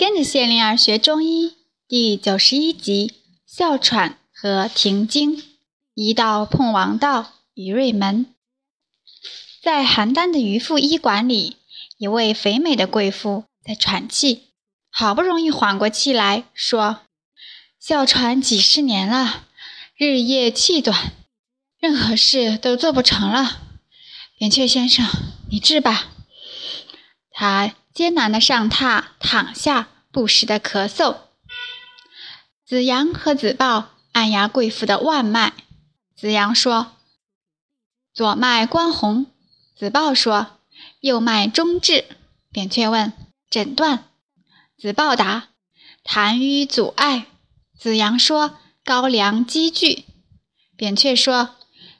跟着谢灵儿学中医第九十一集：哮喘和停经。一道碰王道于瑞门，在邯郸的渔父医馆里，一位肥美的贵妇在喘气，好不容易缓过气来说：“哮喘几十年了，日夜气短，任何事都做不成了。扁鹊先生，你治吧。”他。艰难的上榻，躺下，不时的咳嗽。子阳和子豹按压贵妇的腕脉。子阳说：“左脉关红。”子豹说：“右脉中至。”扁鹊问：“诊断？”子豹答：“痰瘀阻碍。”子阳说：“高粱积聚。”扁鹊说：“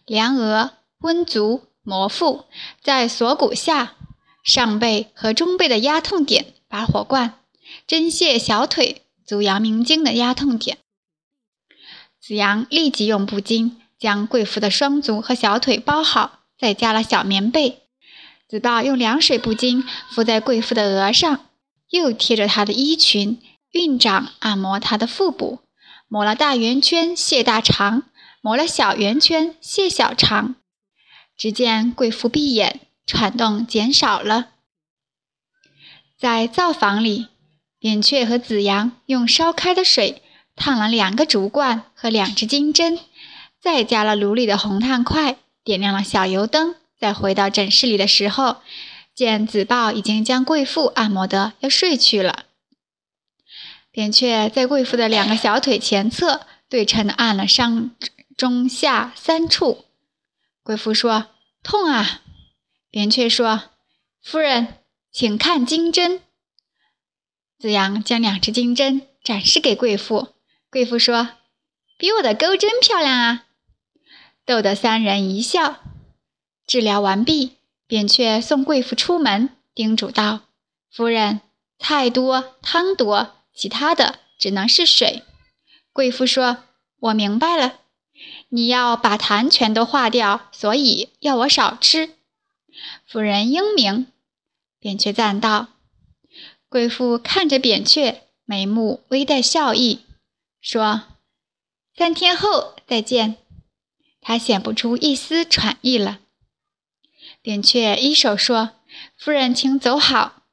凉额、温足、摩腹，在锁骨下。”上背和中背的压痛点，拔火罐；针泻小腿，足阳明经的压痛点。子阳立即用布巾将贵妇的双足和小腿包好，再加了小棉被。子豹用凉水布巾敷在贵妇的额上，又贴着她的衣裙，运掌按摩她的腹部，抹了大圆圈泻大肠，抹了小圆圈泻小肠。只见贵妇闭眼。喘动减少了，在灶房里，扁鹊和子阳用烧开的水烫了两个竹罐和两只金针，再加了炉里的红炭块，点亮了小油灯。再回到诊室里的时候，见子豹已经将贵妇按摩得要睡去了。扁鹊在贵妇的两个小腿前侧对称按了上中下三处。贵妇说：“痛啊！”扁鹊说：“夫人，请看金针。”子阳将两只金针展示给贵妇。贵妇说：“比我的钩针漂亮啊！”逗得三人一笑。治疗完毕，扁鹊送贵妇出门，叮嘱道：“夫人，菜多汤多，其他的只能是水。”贵妇说：“我明白了，你要把痰全都化掉，所以要我少吃。”夫人英明，扁鹊赞道。贵妇看着扁鹊，眉目微带笑意，说：“三天后再见。”他显不出一丝喘意了。扁鹊一手说：“夫人，请走好。”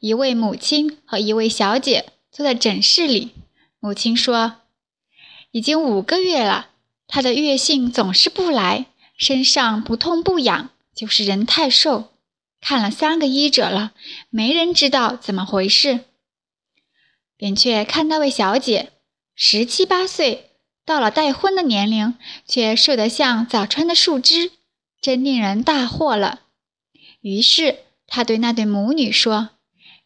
一位母亲和一位小姐坐在诊室里。母亲说：“已经五个月了，她的月性总是不来，身上不痛不痒。”就是人太瘦，看了三个医者了，没人知道怎么回事。扁鹊看那位小姐，十七八岁，到了待婚的年龄，却瘦得像早春的树枝，真令人大惑了。于是他对那对母女说：“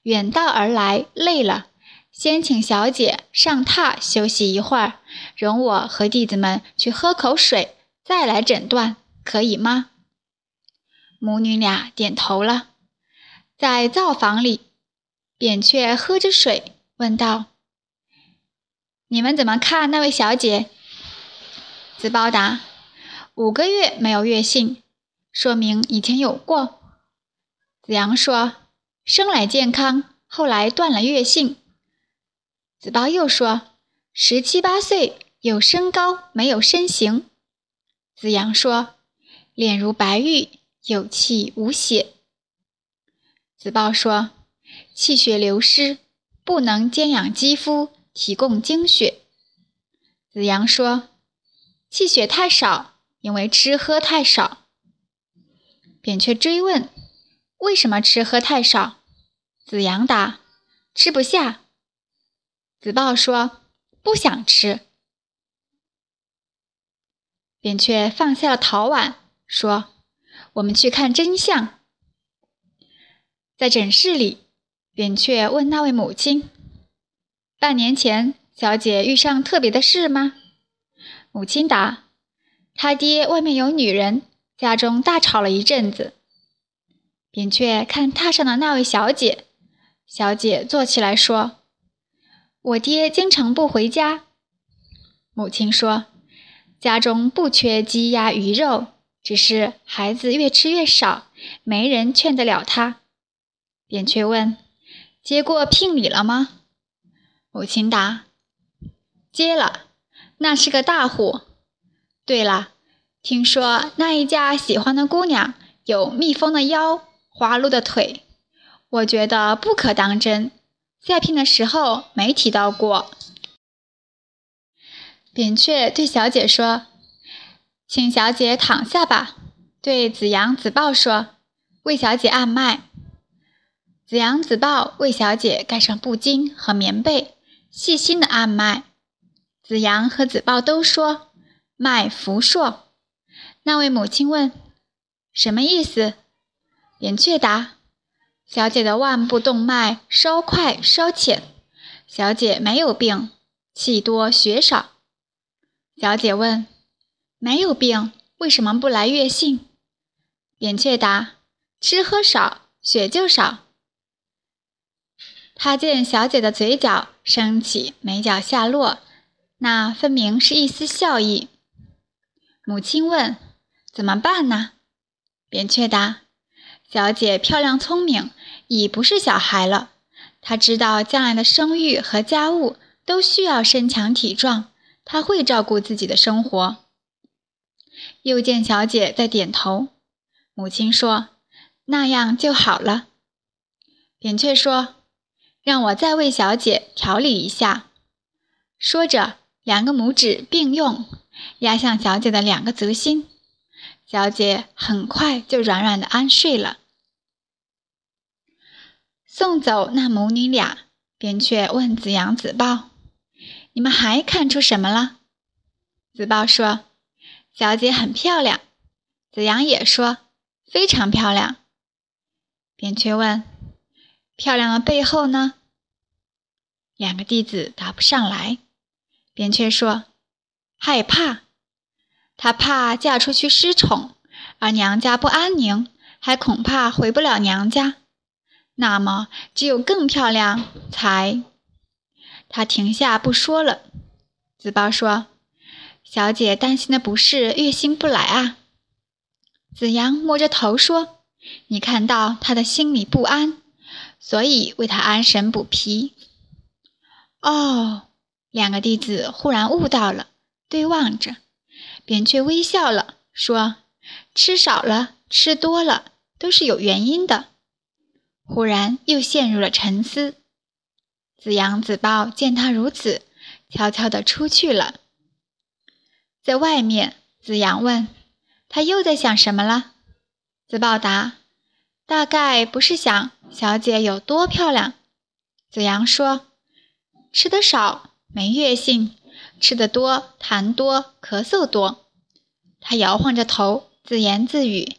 远道而来，累了，先请小姐上榻休息一会儿，容我和弟子们去喝口水，再来诊断，可以吗？”母女俩点头了，在灶房里，扁鹊喝着水，问道：“你们怎么看那位小姐？”子包答：“五个月没有月信，说明以前有过。”子阳说：“生来健康，后来断了月信。”子包又说：“十七八岁，有身高，没有身形。”子阳说：“脸如白玉。”有气无血。子豹说：“气血流失，不能兼养肌肤，提供精血。”子阳说：“气血太少，因为吃喝太少。”扁鹊追问：“为什么吃喝太少？”子阳答：“吃不下。”子豹说：“不想吃。”扁鹊放下了陶碗，说。我们去看真相。在诊室里，扁鹊问那位母亲：“半年前，小姐遇上特别的事吗？”母亲答：“他爹外面有女人，家中大吵了一阵子。”扁鹊看榻上的那位小姐，小姐坐起来说：“我爹经常不回家。”母亲说：“家中不缺鸡鸭鱼肉。”只是孩子越吃越少，没人劝得了他。扁鹊问：“接过聘礼了吗？母亲答：“接了，那是个大户。对了，听说那一家喜欢的姑娘有蜜蜂的腰，花鹿的腿，我觉得不可当真。在聘的时候没提到过。”扁鹊对小姐说：“请小姐躺下吧。”对子阳、子豹说：“为小姐按脉。”子阳、子豹为小姐盖上布巾和棉被，细心的按脉。子阳和子豹都说：“脉浮硕。”那位母亲问：“什么意思？”扁鹊答：“小姐的腕部动脉稍快稍浅，小姐没有病，气多血少。”小姐问：“没有病，为什么不来月信？”扁鹊答：“吃喝少，血就少。”他见小姐的嘴角升起，眉角下落，那分明是一丝笑意。母亲问：“怎么办呢？”扁鹊答：“小姐漂亮聪明，已不是小孩了。她知道将来的生育和家务都需要身强体壮。”他会照顾自己的生活。又见小姐在点头，母亲说：“那样就好了。”扁鹊说：“让我再为小姐调理一下。”说着，两个拇指并用，压向小姐的两个足心，小姐很快就软软的安睡了。送走那母女俩，扁鹊问子阳、子豹。你们还看出什么了？子豹说：“小姐很漂亮。”子阳也说：“非常漂亮。”扁鹊问：“漂亮的背后呢？”两个弟子答不上来。扁鹊说：“害怕，他怕嫁出去失宠，而娘家不安宁，还恐怕回不了娘家。那么，只有更漂亮才……”他停下不说了。子豹说：“小姐担心的不是月星不来啊。”子阳摸着头说：“你看到他的心里不安，所以为他安神补脾。”哦，两个弟子忽然悟到了，对望着，扁鹊微笑了，说：“吃少了，吃多了，都是有原因的。”忽然又陷入了沉思。子阳、子豹见他如此，悄悄地出去了。在外面，子阳问他又在想什么了。子豹答：“大概不是想小姐有多漂亮。”子阳说：“吃得少没月性，吃得多痰多咳嗽多。”他摇晃着头，自言自语：“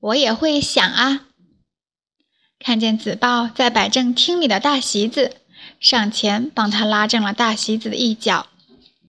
我也会想啊。”看见子豹在摆正厅里的大席子，上前帮他拉正了大席子的一角。